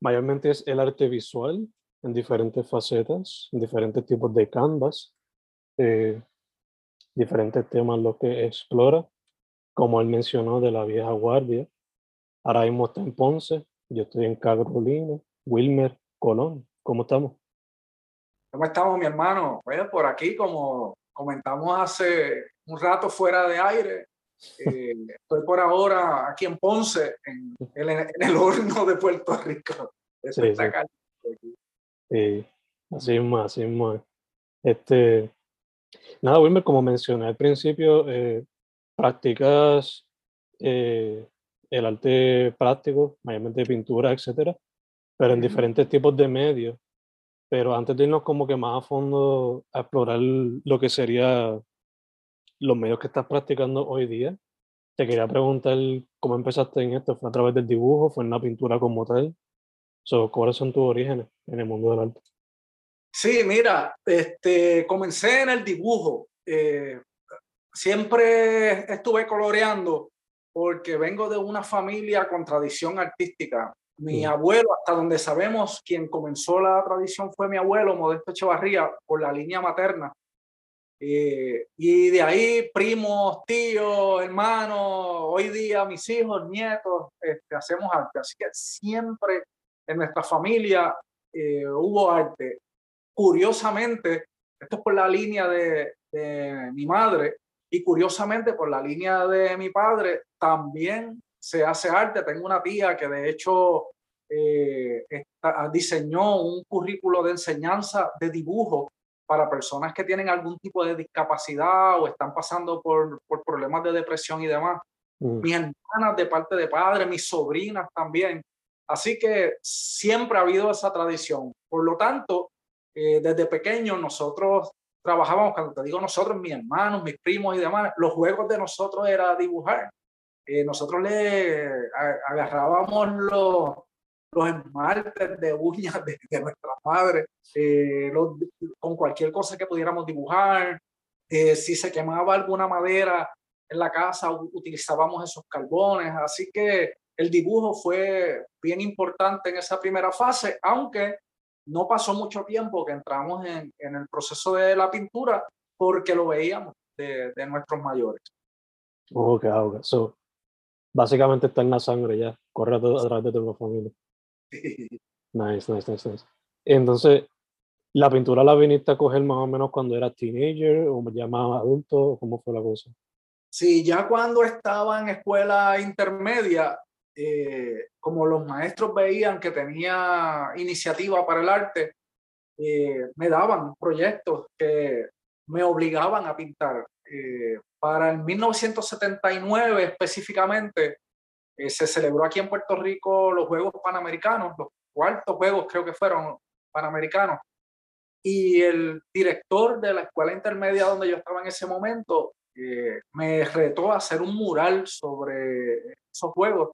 mayormente es el arte visual en diferentes facetas, en diferentes tipos de canvas, eh, diferentes temas lo que explora, como él mencionó de la vieja guardia. Ahora mismo está en Ponce, yo estoy en Carolina, Wilmer, Colón. ¿Cómo estamos? ¿Cómo estamos, mi hermano? Pues por aquí, como comentamos hace un rato fuera de aire, eh, estoy por ahora aquí en Ponce, en el, en el horno de Puerto Rico. Sí, sí. sí, así es más, así es más. Este, nada, Wilmer, como mencioné al principio, eh, practicas eh, el arte práctico, mayormente pintura, etcétera, pero en diferentes tipos de medios. Pero antes de irnos como que más a fondo a explorar lo que sería los medios que estás practicando hoy día, te quería preguntar cómo empezaste en esto. ¿Fue a través del dibujo? ¿Fue en la pintura como tal? So, ¿Cuáles son tus orígenes en el mundo del arte? Sí, mira, este, comencé en el dibujo. Eh, siempre estuve coloreando porque vengo de una familia con tradición artística. Mi abuelo, hasta donde sabemos, quien comenzó la tradición fue mi abuelo, Modesto Echevarría, por la línea materna. Eh, y de ahí, primos, tíos, hermanos, hoy día mis hijos, nietos, este, hacemos arte. Así que siempre en nuestra familia eh, hubo arte. Curiosamente, esto es por la línea de, mi madre y curiosamente por la línea de mi padre también se hace arte. Tengo una tía que de hecho eh, diseñó un currículo de enseñanza de dibujo para personas que tienen algún tipo de discapacidad o están pasando por, por problemas de depresión y demás. Mm. Mis hermanas de parte de padre, mis sobrinas también. Así que siempre ha habido esa tradición. Por lo tanto, eh, desde pequeños nosotros trabajábamos, cuando te digo nosotros, mis hermanos, mis primos y demás, los juegos de nosotros era dibujar. Eh, nosotros le agarrábamos los, los esmaltes de uñas de, de nuestra madre, eh, con cualquier cosa que pudiéramos dibujar. Eh, si se quemaba alguna madera en la casa, utilizábamos esos carbones. Así que el dibujo fue bien importante en esa primera fase, aunque no pasó mucho tiempo que entramos en, en el proceso de la pintura porque lo veíamos de, de nuestros mayores. Ok, ok. So, básicamente está en la sangre ya, corre a, través de tu familia. Nice, nice, nice, nice. Entonces, ¿la pintura la viniste a coger más o menos cuando eras teenager o ya más adulto? ¿Cómo fue la cosa? Sí, ya cuando estaba en escuela intermedia, eh, como los maestros veían que tenía iniciativa para el arte, eh, me daban proyectos que me obligaban a pintar. Eh, para el 1979 específicamente, se celebró aquí en Puerto Rico los Juegos Panamericanos, los cuartos Juegos creo que fueron Panamericanos. Y el director de la escuela intermedia donde yo estaba en ese momento me retó a hacer un mural sobre esos Juegos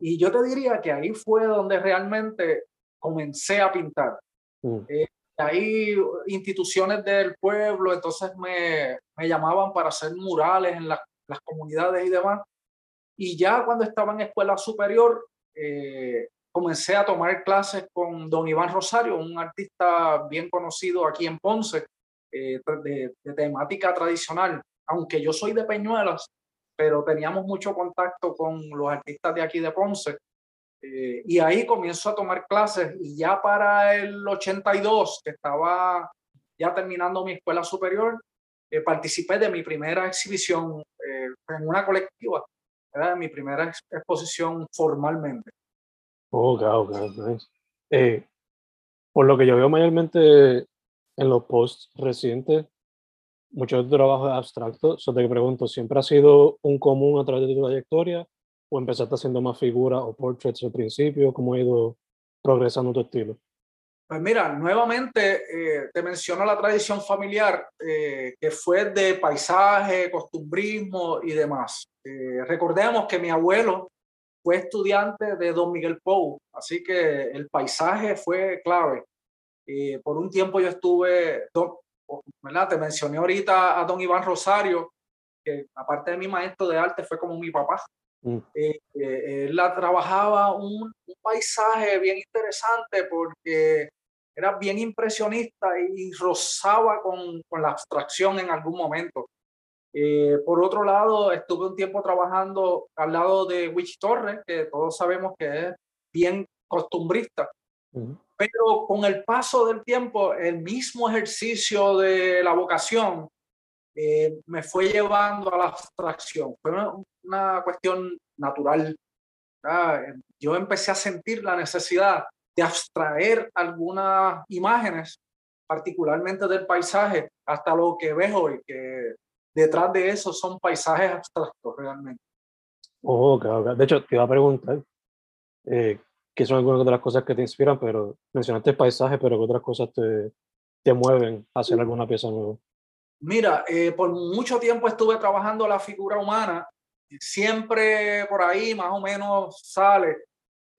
y yo te diría que ahí fue donde realmente comencé a pintar. Mm. Eh, ahí instituciones del pueblo, entonces me, me llamaban para hacer murales en las comunidades y demás. Y ya cuando estaba en escuela superior, eh, comencé a tomar clases con don Iván Rosario, un artista bien conocido aquí en Ponce, eh, de, temática tradicional. Aunque yo soy de Peñuelas, pero teníamos mucho contacto con los artistas de aquí de Ponce. Eh, y ahí comienzo a tomar clases y ya para el 82, que estaba ya terminando mi escuela superior, eh, participé de mi primera exhibición en una colectiva, era mi primera exposición formalmente. Ok, ok, nice. por lo que yo veo mayormente en los posts recientes, mucho de tu trabajo es abstracto. So te pregunto, ¿siempre ha sido un común a través de tu trayectoria o empezaste haciendo más figuras o portraits al principio? ¿Cómo ha ido progresando tu estilo? Pues mira, nuevamente eh, te menciono la tradición familiar eh, que fue de paisaje, costumbrismo y demás. Eh, recordemos que mi abuelo fue estudiante de Don Miguel Pou, así que el paisaje fue clave. Eh, por un tiempo yo estuve, ¿verdad? Te mencioné ahorita a don Iván Rosario, que aparte de mi maestro de arte fue como mi papá. Mm. Eh, eh, él la trabajaba un, paisaje bien interesante porque era bien impresionista y rozaba con, con la abstracción en algún momento. por otro lado, estuve un tiempo trabajando al lado de Wich Torres, que todos sabemos que es bien costumbrista. Pero con el paso del tiempo, el mismo ejercicio de la vocación eh, me fue llevando a la abstracción. Fue una, cuestión natural. Yo empecé a sentir la necesidad de abstraer algunas imágenes, particularmente del paisaje, hasta lo que veo hoy, que detrás de eso son paisajes abstractos realmente. Oh, De hecho, te iba a preguntar, eh, que son algunas de las cosas que te inspiran, pero mencionaste el paisaje, pero ¿qué otras cosas te, te mueven a hacer alguna pieza nueva? Mira, eh, por mucho tiempo estuve trabajando la figura humana, siempre por ahí más o menos sale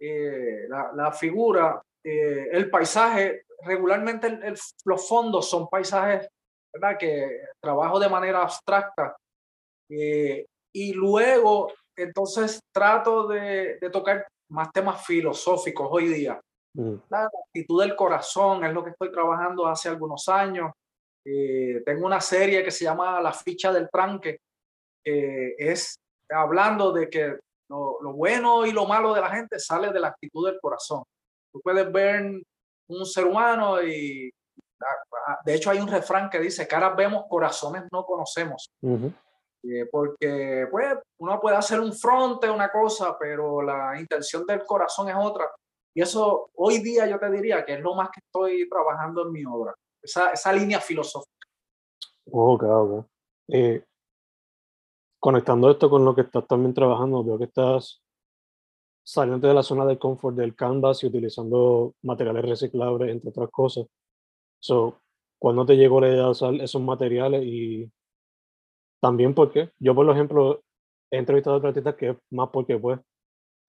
eh, la, la, figura, eh, el paisaje, regularmente los fondos son paisajes ¿verdad? que trabajo de manera abstracta y luego entonces trato de, de tocar más temas filosóficos hoy día. Mm. La actitud del corazón es lo que estoy trabajando hace algunos años. Eh, tengo una serie que se llama La ficha del tranque, que es hablando de que lo, lo, bueno y lo malo de la gente sale de la actitud del corazón. Tú puedes ver un ser humano y de hecho hay un refrán que dice, caras vemos, corazones no conocemos. Eh, porque pues, uno puede hacer un fronte, una cosa, pero la intención del corazón es otra. Y eso hoy día yo te diría que es lo más que estoy trabajando en mi obra, esa, esa línea filosófica. Ok, ok. Eh, conectando esto con lo que estás también trabajando, veo que estás saliendo de la zona de confort del canvas y utilizando materiales reciclables, entre otras cosas. So, ¿Cuándo te llegó la idea de usar esos materiales y también porque yo, por ejemplo, he entrevistado a artistas que es más porque, pues,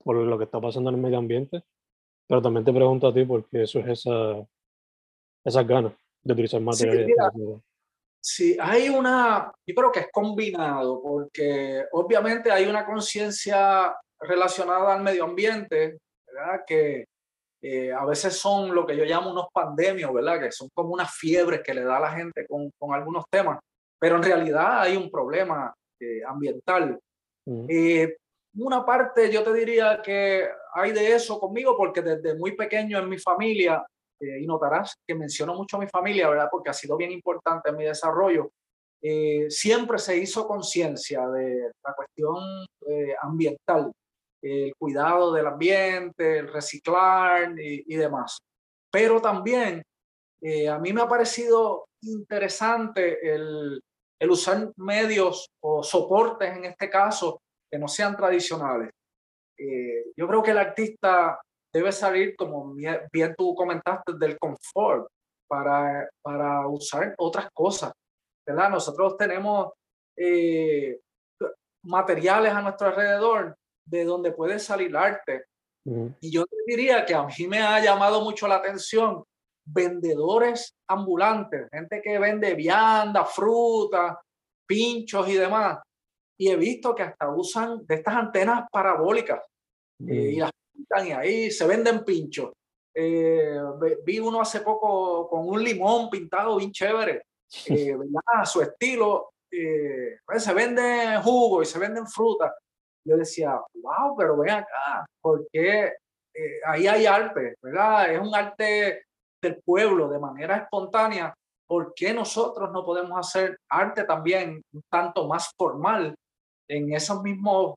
por lo que está pasando en el medio ambiente, pero también te pregunto a ti porque eso es esa, esas ganas de utilizar materiales. Sí, hay una, yo creo que es combinado, porque obviamente hay una conciencia relacionada al medio ambiente, ¿verdad? Que eh, a veces son lo que yo llamo unos pandemios, ¿verdad? Que son como unas fiebres que le da a la gente con, con algunos temas pero en realidad hay un problema eh, ambiental. Eh, una parte yo te diría que hay de eso conmigo porque desde muy pequeño en mi familia, eh, y notarás que menciono mucho a mi familia, ¿verdad? Porque ha sido bien importante en mi desarrollo, siempre se hizo conciencia de la cuestión ambiental, el cuidado del ambiente, el reciclar y, y demás. Pero también a mí me ha parecido interesante el, el usar medios o soportes en este caso que no sean tradicionales. Eh, yo creo que el artista debe salir, como bien tú comentaste, del confort para, para usar otras cosas. ¿verdad? Nosotros tenemos eh, materiales a nuestro alrededor de donde puede salir arte. Y yo diría que a mí me ha llamado mucho la atención vendedores ambulantes, gente que vende vianda, fruta, pinchos y demás. Y he visto que hasta usan de estas antenas parabólicas eh, y las y ahí se venden pinchos. Eh, vi uno hace poco con un limón pintado bien chévere, eh, a su estilo. Pues se venden jugo y se venden fruta. Yo decía, wow, pero ven acá, porque ahí hay arte, ¿verdad? Es un arte del pueblo de manera espontánea, ¿por qué nosotros no podemos hacer arte también un tanto más formal en esos mismos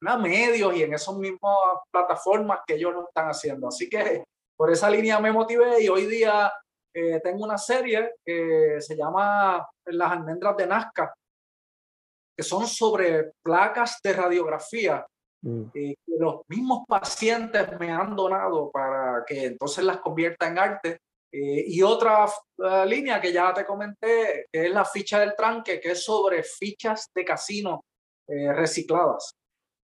medios y en esas mismas plataformas que ellos lo están haciendo? Así que por esa línea me motivé y hoy día eh, tengo una serie que se llama Las almendras de Nazca, que son sobre placas de radiografía Mm. Eh, que los mismos pacientes me han donado para que entonces las convierta en arte. Eh, y otra uh, línea que ya te comenté, que es la ficha del tranque, que es sobre fichas de casino eh, recicladas.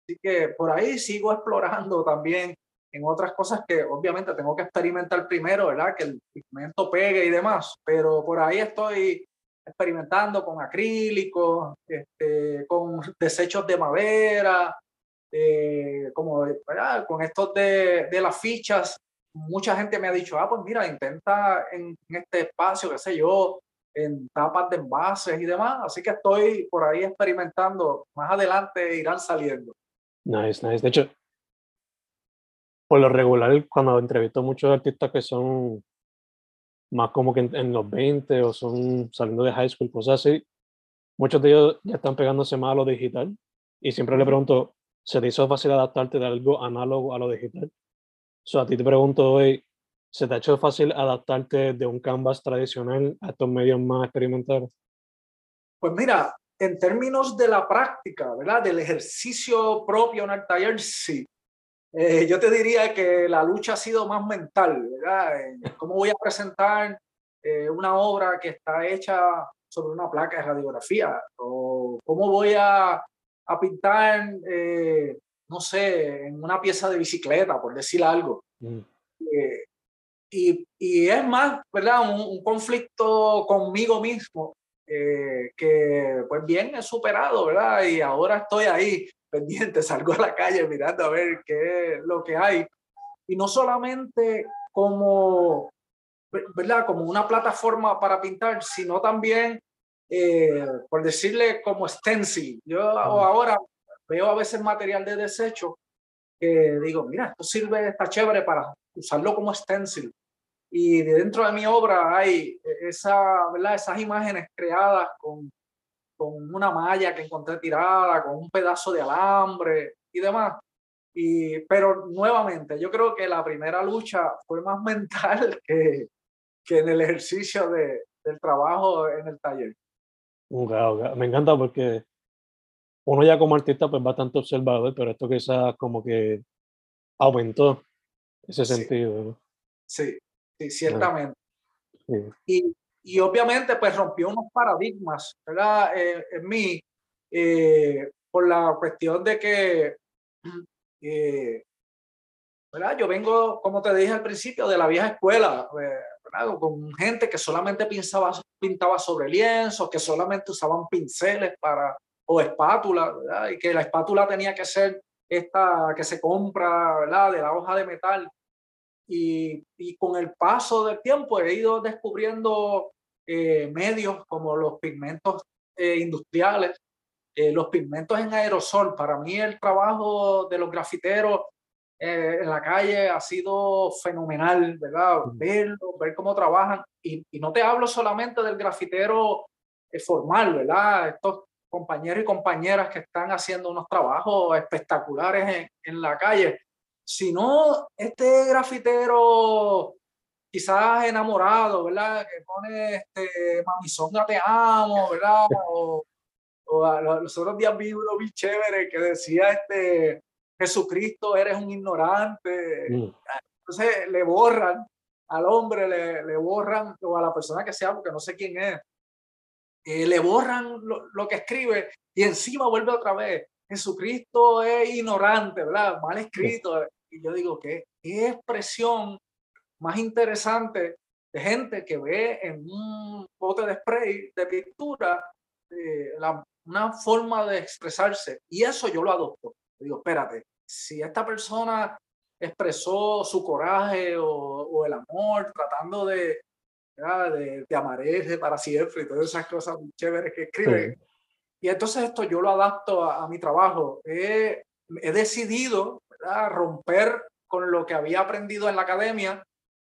Así que por ahí sigo explorando también en otras cosas que obviamente tengo que experimentar primero, ¿verdad? Que el pigmento pegue y demás, pero por ahí estoy experimentando con acrílicos, este, con desechos de madera, eh, como con estos de, de, las fichas, mucha gente me ha dicho, ah, pues mira, intenta en, este espacio, qué sé yo, en tapas de envases y demás. Así que estoy por ahí experimentando. Más adelante irán saliendo. Nice, nice. De hecho, por lo regular, cuando entrevisto muchos artistas que son más como que en, los 20 o son saliendo de high school, cosas así, muchos de ellos ya están pegándose más a lo digital. Y siempre le pregunto, ¿se te hizo fácil adaptarte de algo análogo a lo digital? So, a ti te pregunto hoy, ¿se te ha hecho fácil adaptarte de un canvas tradicional a estos medios más experimentales? Pues mira, en términos de la práctica, ¿verdad? Del ejercicio propio en el taller, sí. Eh, yo te diría que la lucha ha sido más mental, ¿verdad? ¿Cómo voy a presentar eh, una obra que está hecha sobre una placa de radiografía? ¿O cómo voy a a pintar, eh, no sé, en una pieza de bicicleta, por decir algo. Mm. Eh, y, y, es más, ¿verdad? Un, conflicto conmigo mismo eh, que, pues bien, he superado, ¿verdad? Y ahora estoy ahí pendiente, salgo a la calle mirando a ver qué es lo que hay. Y no solamente como, ¿verdad? Como una plataforma para pintar, sino también eh, por decirle como stencil. Yo ahora veo a veces material de desecho que digo, mira, esto sirve, está chévere para usarlo como stencil. Y dentro de mi obra hay esa, ¿verdad? esas imágenes creadas con, con una malla que encontré tirada, con un pedazo de alambre y demás. Y, pero nuevamente, yo creo que la primera lucha fue más mental que, que en el ejercicio de, del trabajo en el taller. Me encanta porque uno ya como artista pues bastante observador, pero esto quizás como que aumentó ese sentido. Sí, sí, ciertamente. Y, y, obviamente pues rompió unos paradigmas, ¿verdad? Eh, en mí, eh, por la cuestión de que, eh, ¿verdad? Yo vengo, como te dije al principio, de la vieja escuela, con gente que solamente pintaba, pintaba sobre lienzos, que solamente usaban pinceles para, o espátula, y que la espátula tenía que ser esta que se compra ¿verdad? de la hoja de metal. Y, y con el paso del tiempo he ido descubriendo eh, medios como los pigmentos eh, industriales, eh, los pigmentos en aerosol. Para mí el trabajo de los grafiteros eh, en la calle ha sido fenomenal, ¿verdad? Verlo, ver cómo trabajan. Y, y no te hablo solamente del grafitero eh, formal, ¿verdad? Estos compañeros y compañeras que están haciendo unos trabajos espectaculares en, en la calle, sino este grafitero quizás enamorado, ¿verdad? Que pone este, mamizonga te amo, ¿verdad? O, o los otros días vi uno bien chévere que decía este Jesucristo, eres un ignorante. Mm. Entonces le borran al hombre, le, le, borran, o a la persona que sea, porque no sé quién es, eh, le borran lo, que escribe y encima vuelve otra vez. Jesucristo es ignorante, ¿verdad? Mal escrito. Y yo digo, ¿qué, qué expresión más interesante de gente que ve en un bote de spray de pintura eh, la, una forma de expresarse. Y eso yo lo adopto. Digo, espérate, si esta persona expresó su coraje o, el amor tratando de, de, de, amarse para siempre y todas esas cosas chéveres que escribe. Y entonces esto yo lo adapto a, mi trabajo. He, he decidido romper con lo que había aprendido en la academia,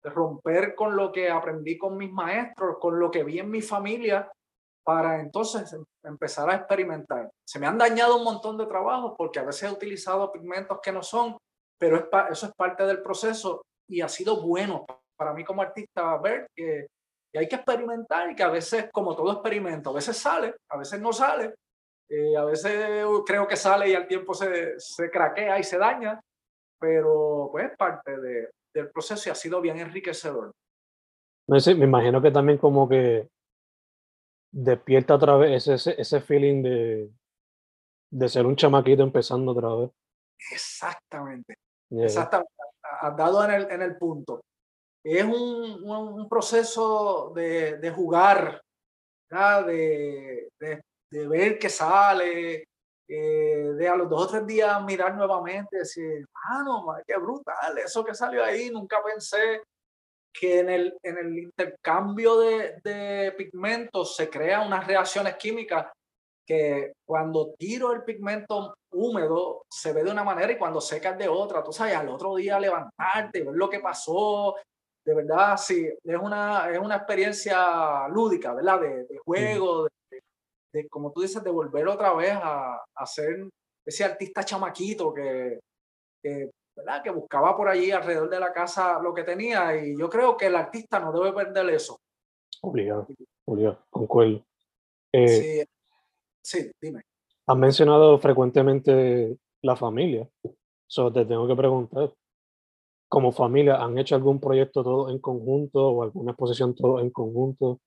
romper con lo que aprendí con mis maestros, con lo que vi en mi familia, para entonces em, empezar a experimentar. Se me han dañado un montón de trabajos porque a veces he utilizado pigmentos que no son, pero es eso es parte del proceso y ha sido bueno para mí como artista ver que, hay que experimentar y que a veces, como todo experimento, a veces sale, a veces no sale, eh, a veces creo que sale y al tiempo se, se craquea y se daña, pero pues parte de, del proceso y ha sido bien enriquecedor. No sé, me imagino que también como que despierta otra vez ese, ese feeling de, de ser un chamaquito empezando otra vez. Exactamente. Exactamente. Has dado en el, en el punto. Es un, un, proceso de, de jugar, de, de, de, ver qué sale, eh, de a los dos o tres días mirar nuevamente decir, no qué brutal, eso que salió ahí, nunca pensé que en el, en el intercambio de, de pigmentos se crean unas reacciones químicas que cuando tiro el pigmento húmedo se ve de una manera y cuando seca de otra. Tú sabes, al otro día levantarte, ver lo que pasó. De verdad, sí, es una, es una experiencia lúdica, ¿verdad? De, juego, de, de, como tú dices, de volver otra vez a, a ser ese artista chamaquito que, que ¿verdad? que buscaba por allí alrededor de la casa lo que tenía y yo creo que el artista no debe perder eso. Obligado, obligado, concuerdo. Eh, sí, sí, dime. Has mencionado frecuentemente la familia, so, te tengo que preguntar, como familia, ¿han hecho algún proyecto todo en conjunto o alguna exposición todo en conjunto?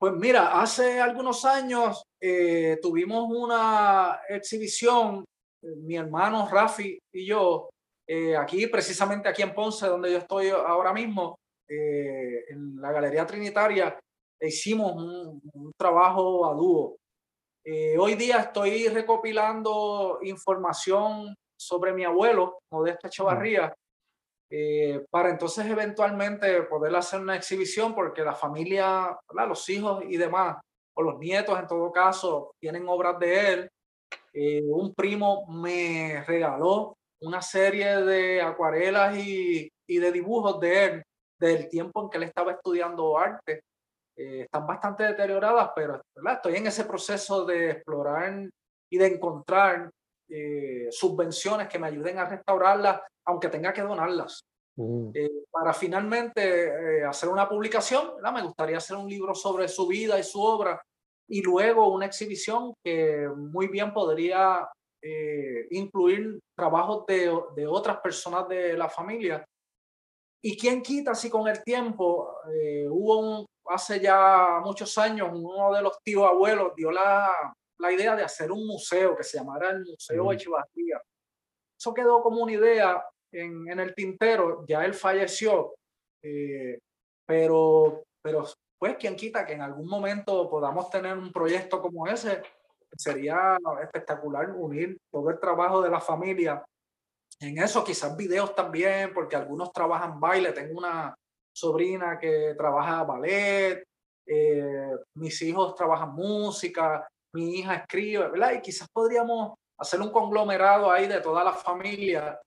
Pues mira, hace algunos años eh, tuvimos una exhibición mi hermano Rafi y yo, eh, aquí, precisamente aquí en Ponce, donde yo estoy ahora mismo, eh, en la Galería Trinitaria, hicimos un, trabajo a dúo. Eh, hoy día estoy recopilando información sobre mi abuelo, Modesto Echevarría, para entonces eventualmente poder hacer una exhibición, porque la familia, los hijos y demás, o los nietos en todo caso, tienen obras de él. Eh, un primo me regaló una serie de acuarelas y, y, de dibujos de él del tiempo en que él estaba estudiando arte. Eh, están bastante deterioradas, pero estoy en ese proceso de explorar y de encontrar eh, subvenciones que me ayuden a restaurarlas, aunque tenga que donarlas. Mm. para finalmente hacer una publicación, me gustaría hacer un libro sobre su vida y su obra y luego una exhibición que muy bien podría eh, incluir trabajos de, de, otras personas de la familia. Y quién quita si con el tiempo eh, hubo un, hace ya muchos años uno de los tíos abuelos dio la, la idea de hacer un museo que se llamara el Museo mm. Echevarría. Eso quedó como una idea en, en el tintero, ya él falleció, eh, pero, pero pues quien quita que en algún momento podamos tener un proyecto como ese, sería espectacular unir todo el trabajo de la familia en eso, quizás videos también, porque algunos trabajan baile, tengo una sobrina que trabaja ballet, eh, mis hijos trabajan música, mi hija escribe, ¿verdad? Y quizás podríamos hacer un conglomerado ahí de toda la familia,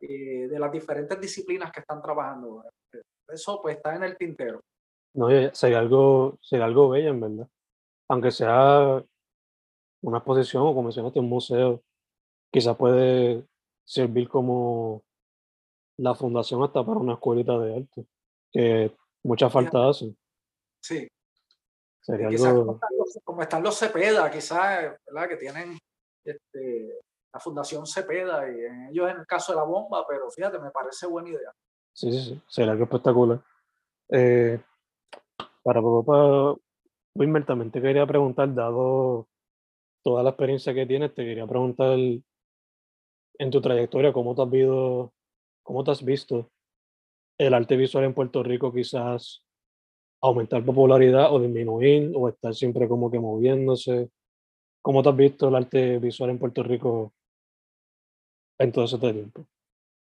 eh, de las diferentes disciplinas que están trabajando. Eso pues está en el tintero. No, sería algo, sería algo bello, en verdad. Aunque sea una exposición o como mencionaste, un museo, quizás puede servir como la fundación hasta para una escuelita de arte, que mucha falta hace. Sí. Sería algo... como, están los, Cepeda, quizás, ¿verdad? Que tienen este, la Fundación Cepeda y en ellos en el caso de la bomba, pero fíjate, me parece buena idea. Sí, sí, sí, sería algo espectacular. Eh, para poco, Wilmer, también te quería preguntar, dado toda la experiencia que tienes, te quería preguntar en tu trayectoria, ¿cómo te has visto, cómo te has visto el arte visual en Puerto Rico quizás aumentar popularidad o disminuir o estar siempre como que moviéndose? ¿Cómo te has visto el arte visual en Puerto Rico en todo ese tiempo?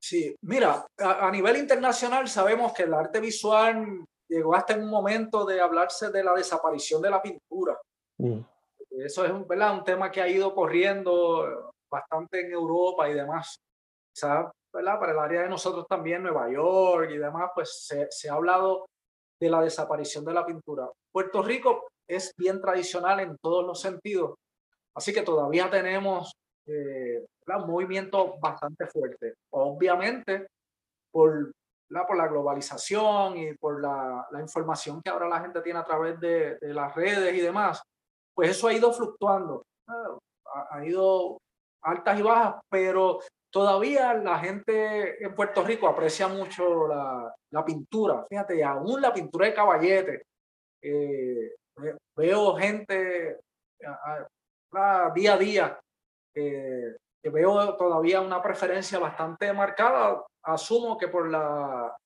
Sí, mira, a, nivel internacional sabemos que el arte visual llegó hasta en un momento de hablarse de la desaparición de la pintura. Mm. Eso es ¿verdad? un tema que ha ido corriendo bastante en Europa y demás. Quizás ¿verdad? para el área de nosotros también, Nueva York y demás, pues se, se ha hablado de la desaparición de la pintura. Puerto Rico es bien tradicional en todos los sentidos, así que todavía tenemos eh, un movimiento bastante fuerte. Obviamente, por la, por la globalización y por la, la, información que ahora la gente tiene a través de, de, las redes y demás, pues eso ha ido fluctuando, ha, ha ido altas y bajas, pero todavía la gente en Puerto Rico aprecia mucho la, la pintura. Fíjate, aún la pintura de caballete. Eh, veo gente día a día que veo todavía una preferencia bastante marcada. Asumo que por la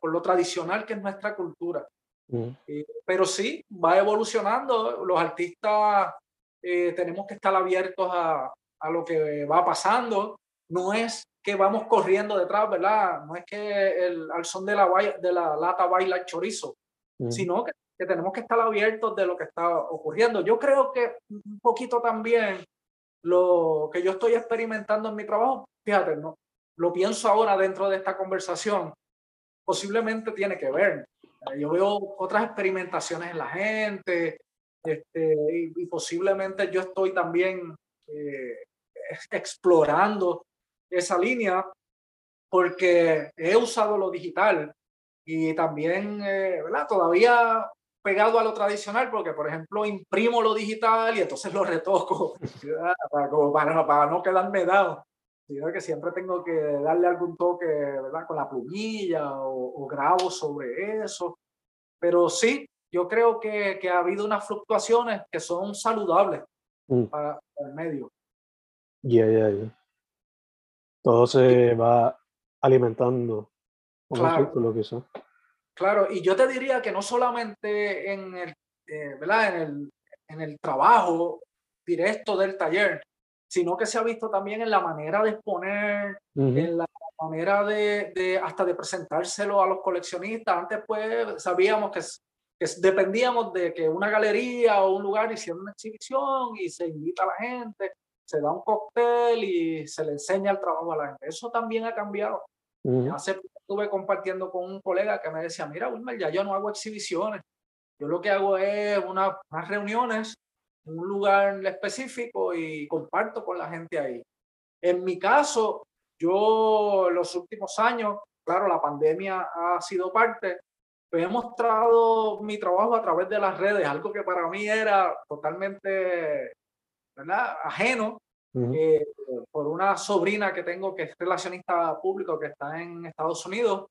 por lo tradicional que es nuestra cultura. Mm. Eh, pero sí, va evolucionando. Los artistas eh, tenemos que estar abiertos a, a lo que va pasando no es que vamos corriendo detrás, ¿verdad? No es que el, al son de la, de la lata baila el chorizo, mm. sino que, tenemos que estar abiertos de lo que está ocurriendo. Yo creo que un poquito también lo que yo estoy experimentando en mi trabajo, fíjate, ¿no? lo pienso ahora dentro de esta conversación, posiblemente tiene que ver. Yo veo otras experimentaciones en la gente este, y, posiblemente yo estoy también eh, explorando esa línea porque he usado lo digital y también, eh, ¿verdad? Todavía pegado a lo tradicional porque, por ejemplo, imprimo lo digital y entonces lo retoco para, para, para, no quedarme dado. Sino que siempre tengo que darle algún toque, ¿verdad? Con la plumilla o, grabo sobre eso. Pero sí, yo creo que, que, ha habido unas fluctuaciones que son saludables mm. para, el medio. Ya, ya, ya todo se va alimentando claro, lo que Claro, y yo te diría que no solamente en el, eh, ¿verdad? En el, en el trabajo directo del taller, sino que se ha visto también en la manera de exponer, en la manera de, de, hasta de presentárselo a los coleccionistas. Antes pues sabíamos que, que, dependíamos de que una galería o un lugar hiciera una exhibición y se invita a la gente se da un cóctel y se le enseña el trabajo a la gente. Eso también ha cambiado. Hace poco estuve compartiendo con un colega que me decía, mira, Wilmer, ya yo no hago exhibiciones. Yo lo que hago es una, unas reuniones en un lugar específico y comparto con la gente ahí. En mi caso, yo los últimos años, claro, la pandemia ha sido parte, pero he mostrado mi trabajo a través de las redes, algo que para mí era totalmente ¿verdad? ajeno eh, por una sobrina que tengo que es relacionista público que está en Estados Unidos.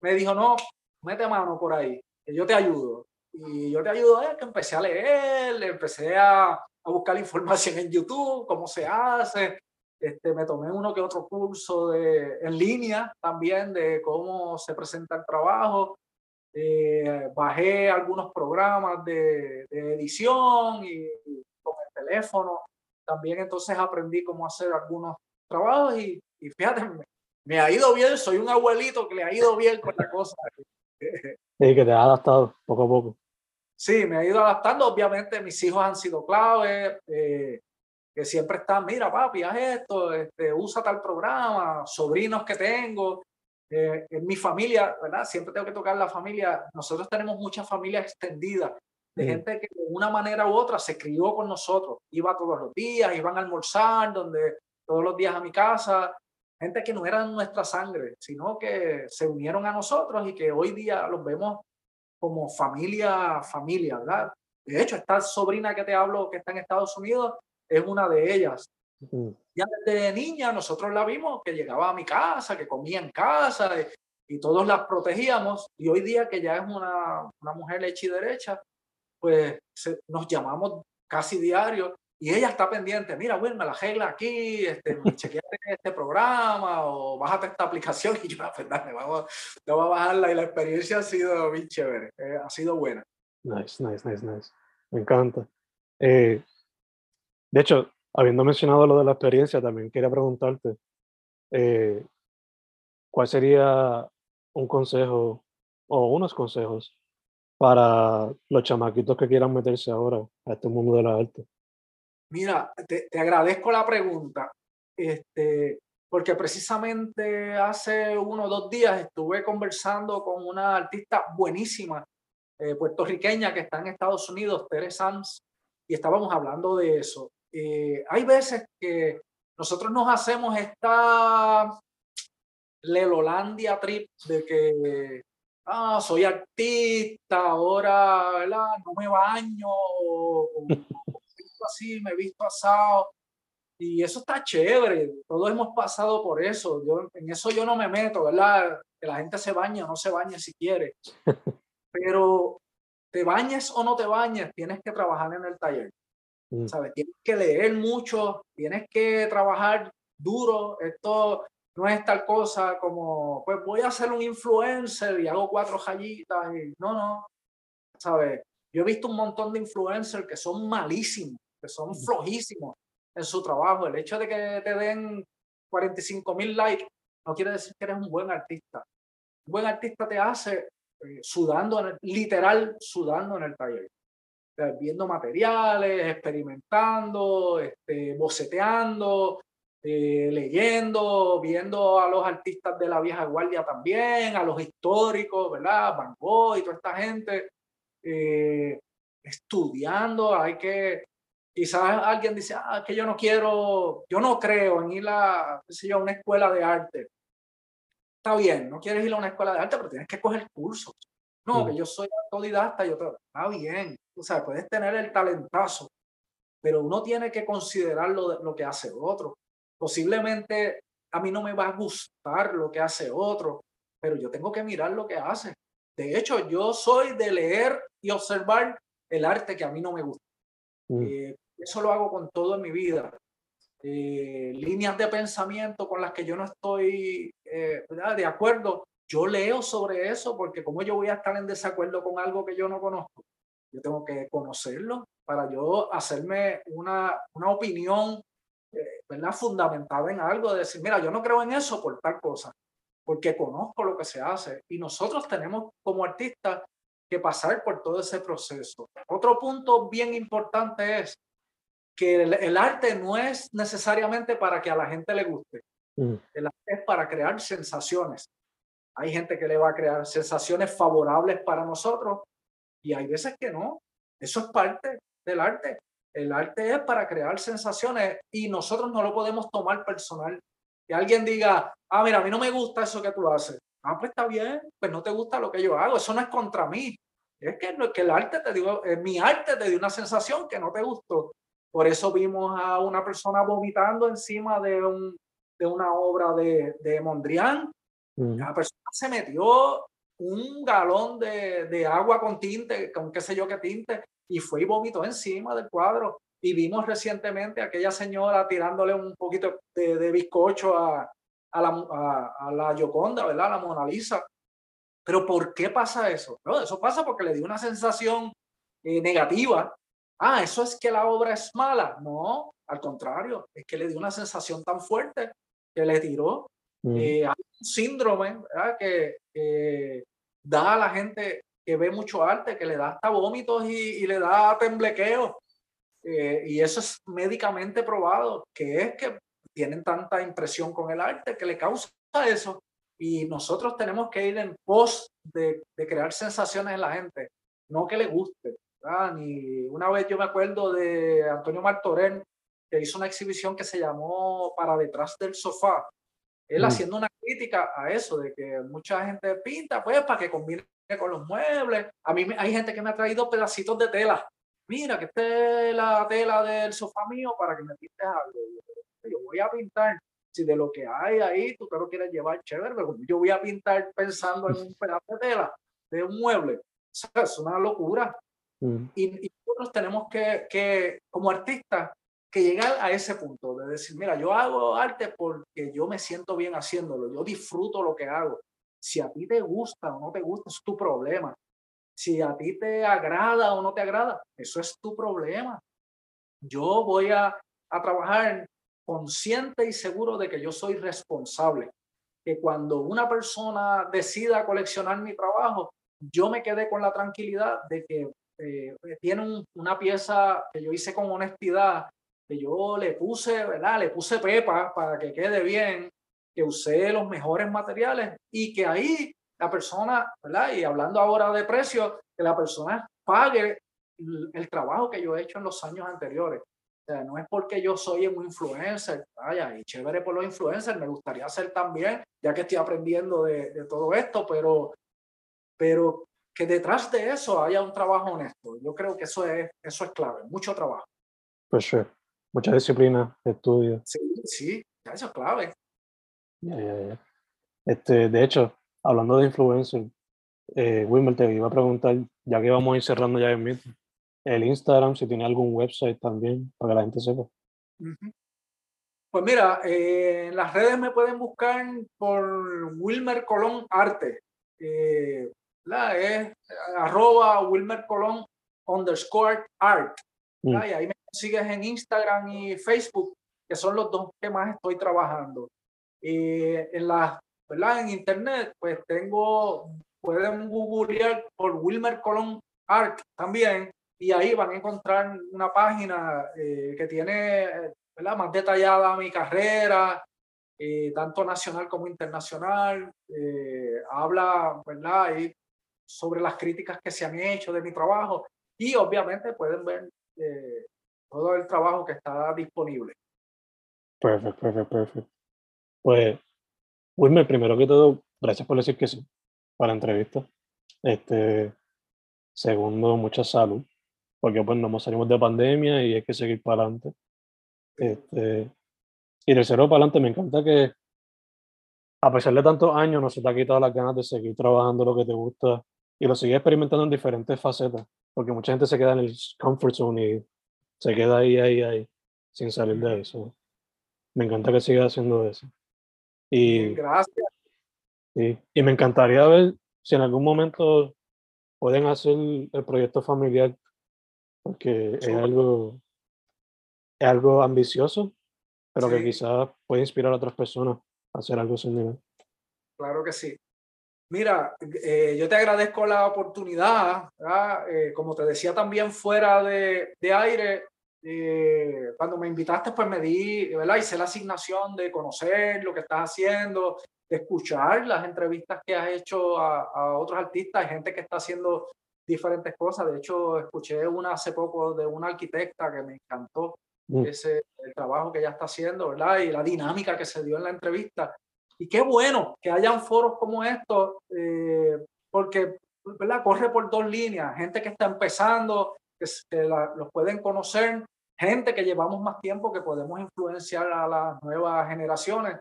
Me dijo, no, mete mano por ahí, que yo te ayudo. Y yo te ayudo, es que empecé a leer, empecé a, a buscar información en YouTube, cómo se hace. Este, me tomé uno que otro curso de, en línea también de cómo se presenta el trabajo. Eh, bajé algunos programas de, de edición y, teléfono. También entonces aprendí cómo hacer algunos trabajos y, y fíjate, me, ha ido bien, soy un abuelito que le ha ido bien con la cosa. Sí, que te ha adaptado poco a poco. Sí, me ha ido adaptando. Obviamente mis hijos han sido clave, eh, que siempre están, mira papi, haz esto, este, usa tal programa, sobrinos que tengo. Eh, en mi familia, ¿verdad? Siempre tengo que tocar la familia. Nosotros tenemos mucha familia extendida de gente que de una manera u otra se crió con nosotros, iba todos los días, iban a almorzar, donde todos los días a mi casa, gente que no eran nuestra sangre, sino que se unieron a nosotros y que hoy día los vemos como familia, familia, ¿verdad? De hecho, esta sobrina que te hablo que está en Estados Unidos es una de ellas. Ya desde niña nosotros la vimos que llegaba a mi casa, que comía en casa y, todos la protegíamos. Y hoy día que ya es una, una mujer hecha y derecha, pues nos llamamos casi diario y ella está pendiente, mira, Will, me la regla aquí, este, chequeate este programa o bájate esta aplicación y yo, ah, pues dale, vamos, vamos a bajarla y la experiencia ha sido bien chévere, eh, ha sido buena. Nice, nice, nice, nice. Me encanta. Eh, de hecho, habiendo mencionado lo de la experiencia, también quería preguntarte, eh, ¿cuál sería un consejo o unos consejos para los chamaquitos que quieran meterse ahora a este mundo de la arte? Mira, te, agradezco la pregunta, este, porque precisamente hace uno o dos días estuve conversando con una artista buenísima eh, puertorriqueña que está en Estados Unidos, Tere Sanz, y estábamos hablando de eso. Eh, hay veces que nosotros nos hacemos esta Lelolandia trip de que ah, soy artista, ahora ¿verdad? no me baño, o, así, me he visto asado. Y eso está chévere, todos hemos pasado por eso. Yo, en eso yo no me meto, ¿verdad? Que la gente se bañe o no se bañe si quiere. Pero te bañes o no te bañes, tienes que trabajar en el taller. Mm. ¿Sabes? Tienes que leer mucho, tienes que trabajar duro. Esto no es tal cosa como, pues voy a ser un influencer y hago cuatro rayitas. Y, no, no. ¿Sabes? Yo he visto un montón de influencers que son malísimos que son flojísimos en su trabajo. El hecho de que te den 45 mil likes no quiere decir que eres un buen artista. Un buen artista te hace eh, sudando, literal sudando en el taller. Viendo materiales, experimentando, este, boceteando, eh, leyendo, viendo a los artistas de la vieja guardia también, a los históricos, ¿verdad? Van Gogh y toda esta gente, eh, estudiando, hay que quizás alguien dice, ah, que yo no quiero, yo no creo en ir a, a una escuela de arte. Está bien, no quieres ir a una escuela de arte, pero tienes que coger cursos. No, que yo soy autodidacta, yo está bien, o sea, puedes tener el talentazo, pero uno tiene que considerar lo, lo que hace otro. Posiblemente a mí no me va a gustar lo que hace otro, pero yo tengo que mirar lo que hace. De hecho, yo soy de leer y observar el arte que a mí no me gusta. Mm. Eh, eso lo hago con todo en mi vida. Eh, líneas de pensamiento con las que yo no estoy eh, de acuerdo, yo leo sobre eso porque como yo voy a estar en desacuerdo con algo que yo no conozco, yo tengo que conocerlo para yo hacerme una, una opinión eh, ¿verdad? fundamentada en algo, de decir, mira, yo no creo en eso por tal cosa, porque conozco lo que se hace y nosotros tenemos como artistas que pasar por todo ese proceso. Otro punto bien importante es que el, arte no es necesariamente para que a la gente le guste. Mm. El arte es para crear sensaciones. Hay gente que le va a crear sensaciones favorables para nosotros y hay veces que no. Eso es parte del arte. El arte es para crear sensaciones y nosotros no lo podemos tomar personal. Que alguien diga, ah, mira, a mí no me gusta eso que tú haces. Ah, pues está bien, pues no te gusta lo que yo hago. Eso no es contra mí. Es que, que el arte te dio, eh, mi arte te dio una sensación que no te gustó. Por eso vimos a una persona vomitando encima de, un, de una obra de, de Mondrian. Mm. La persona se metió un galón de, de, agua con tinte, con qué sé yo qué tinte, y fue y vomitó encima del cuadro. Y vimos recientemente a aquella señora tirándole un poquito de, de bizcocho a, a, la, a, a la Gioconda, ¿verdad? A la Mona Lisa. Pero ¿por qué pasa eso? No, eso pasa porque le dio una sensación eh, negativa ah, eso es que la obra es mala. No, al contrario, es que le dio una sensación tan fuerte que le tiró. Eh, síndrome que da a la gente que ve mucho arte, que le da hasta vómitos y, le da temblequeo. Eh, y eso es médicamente probado, que es que tienen tanta impresión con el arte que le causa eso. Y nosotros tenemos que ir en pos de, crear sensaciones en la gente, no que le guste. Ni una vez yo me acuerdo de Antonio Martorell, que hizo una exhibición que se llamó Para detrás del sofá. Él mm. haciendo una crítica a eso, de que mucha gente pinta, pues, para que combine con los muebles. A mí hay gente que me ha traído pedacitos de tela. Mira, que esta es la tela del sofá mío para que me pintes algo. Yo voy a pintar. Si de lo que hay ahí tú te lo quieres llevar chévere, pero yo voy a pintar pensando en un pedazo de tela, de un mueble. es una locura. Mm. Y, nosotros tenemos que, que, como artistas, que llegar a ese punto de decir, mira, yo hago arte porque yo me siento bien haciéndolo, yo disfruto lo que hago. Si a ti te gusta o no te gusta, es tu problema. Si a ti te agrada o no te agrada, eso es tu problema. Yo voy a, a trabajar consciente y seguro de que yo soy responsable. Que cuando una persona decida coleccionar mi trabajo, yo me quedé con la tranquilidad de que eh, tiene una pieza que yo hice con honestidad, que yo le puse, ¿verdad? Le puse pepa para que quede bien, que usé los mejores materiales y que ahí la persona, ¿verdad? Y hablando ahora de precio, que la persona pague el, trabajo que yo he hecho en los años anteriores. O sea, no es porque yo soy un influencer, vaya, y chévere por los influencers, me gustaría ser también, ya que estoy aprendiendo de, de todo esto, pero, pero que detrás de eso haya un trabajo honesto. Yo creo que eso es, eso es clave, mucho trabajo. Pues sí, mucha disciplina, estudio. Sí, sí, eso es clave. Este, de hecho, hablando de influencer, eh, Wilmer, te iba a preguntar, ya que vamos a ir cerrando ya el mito, el Instagram, si tiene algún website también, para que la gente sepa. Pues mira, eh, en las redes me pueden buscar por Wilmer Colón Arte. Eh, la es arroba Wilmer Colón underscore art. Mm. Y ahí me sigues en Instagram y Facebook, que son los dos que más estoy trabajando. Y en la, ¿verdad? En internet, pues tengo, pueden googlear por Wilmer Colón Art también, y ahí van a encontrar una página eh, que tiene ¿verdad? más detallada mi carrera, eh, tanto nacional como internacional. Eh, habla, ¿verdad? Ahí sobre las críticas que se han hecho de mi trabajo y obviamente pueden ver eh, todo el trabajo que está disponible. Perfecto, perfecto, perfecto. Pues, Wilmer, primero que todo, gracias por decir que sí para la entrevista. Este, segundo, mucha salud, porque pues no salimos de pandemia y hay que seguir para adelante. Este, y tercero, para adelante, me encanta que a pesar de tantos años no se te ha quitado las ganas de seguir trabajando lo que te gusta y lo sigue experimentando en diferentes facetas, porque mucha gente se queda en el comfort zone y se queda ahí, ahí, ahí, sin salir de eso. Me encanta que siga haciendo eso. Y, Gracias. Y, y me encantaría ver si en algún momento pueden hacer el proyecto familiar, porque es algo, es algo ambicioso, pero que quizás puede inspirar a otras personas a hacer algo similar. Claro que sí. Mira, eh, yo te agradezco la oportunidad. Eh, como te decía también fuera de, de aire, eh, cuando me invitaste, pues me di, ¿verdad? Hice la asignación de conocer lo que estás haciendo, de escuchar las entrevistas que has hecho a, a otros artistas, gente que está haciendo diferentes cosas. De hecho, escuché una hace poco de una arquitecta que me encantó mm. ese, el trabajo que ella está haciendo, ¿verdad? Y la dinámica que se dio en la entrevista. Y qué bueno que hayan foros como estos, eh, porque ¿verdad? corre por dos líneas, gente que está empezando, que, los pueden conocer, gente que llevamos más tiempo, que podemos influenciar a las nuevas generaciones,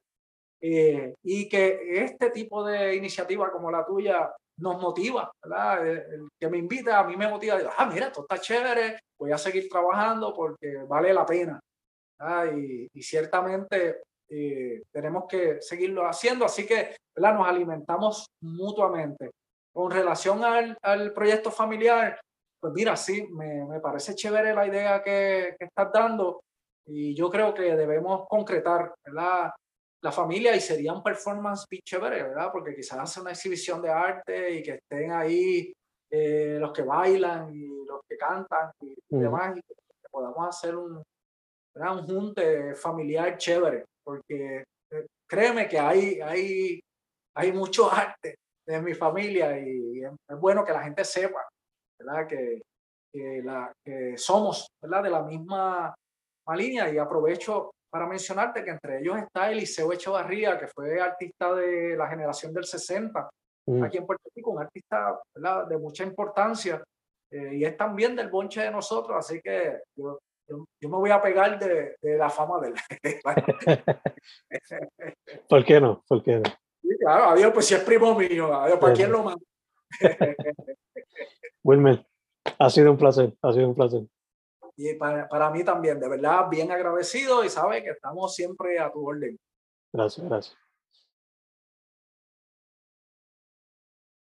eh, y que este tipo de iniciativa como la tuya nos motiva, ¿verdad? El, que me invita a mí me motiva, digo, ah, mira, esto está chévere, voy a seguir trabajando porque vale la pena. Y, y, ciertamente eh, tenemos que seguirlo haciendo, así que ¿verdad? nos alimentamos mutuamente. Con relación al, al proyecto familiar, pues mira, sí, me, me parece chévere la idea que, que, estás dando y yo creo que debemos concretar ¿verdad? la familia y sería un performance bien chévere, ¿verdad? Porque quizás hace una exhibición de arte y que estén ahí eh, los que bailan y los que cantan y, demás, y que podamos hacer un, un junte familiar chévere porque eh, créeme que hay, hay, hay mucho arte en mi familia y es bueno que la gente sepa ¿verdad? Que, que, la, que somos ¿verdad? de la misma línea y aprovecho para mencionarte que entre ellos está Eliseo Echevarría, que fue artista de la generación del 60 mm. aquí en Puerto Rico, un artista ¿verdad? de mucha importancia eh, y es también del bonche de nosotros, así que yo yo, me voy a pegar de, de la fama de él. ¿Por qué no? ¿Por qué no? Sí, claro, adiós, pues si es primo mío, adiós, ¿para quién lo manda? Wilmer, ha sido un placer, ha sido un placer. Y para, para mí también, de verdad, bien agradecido y sabe que estamos siempre a tu orden. Gracias, gracias.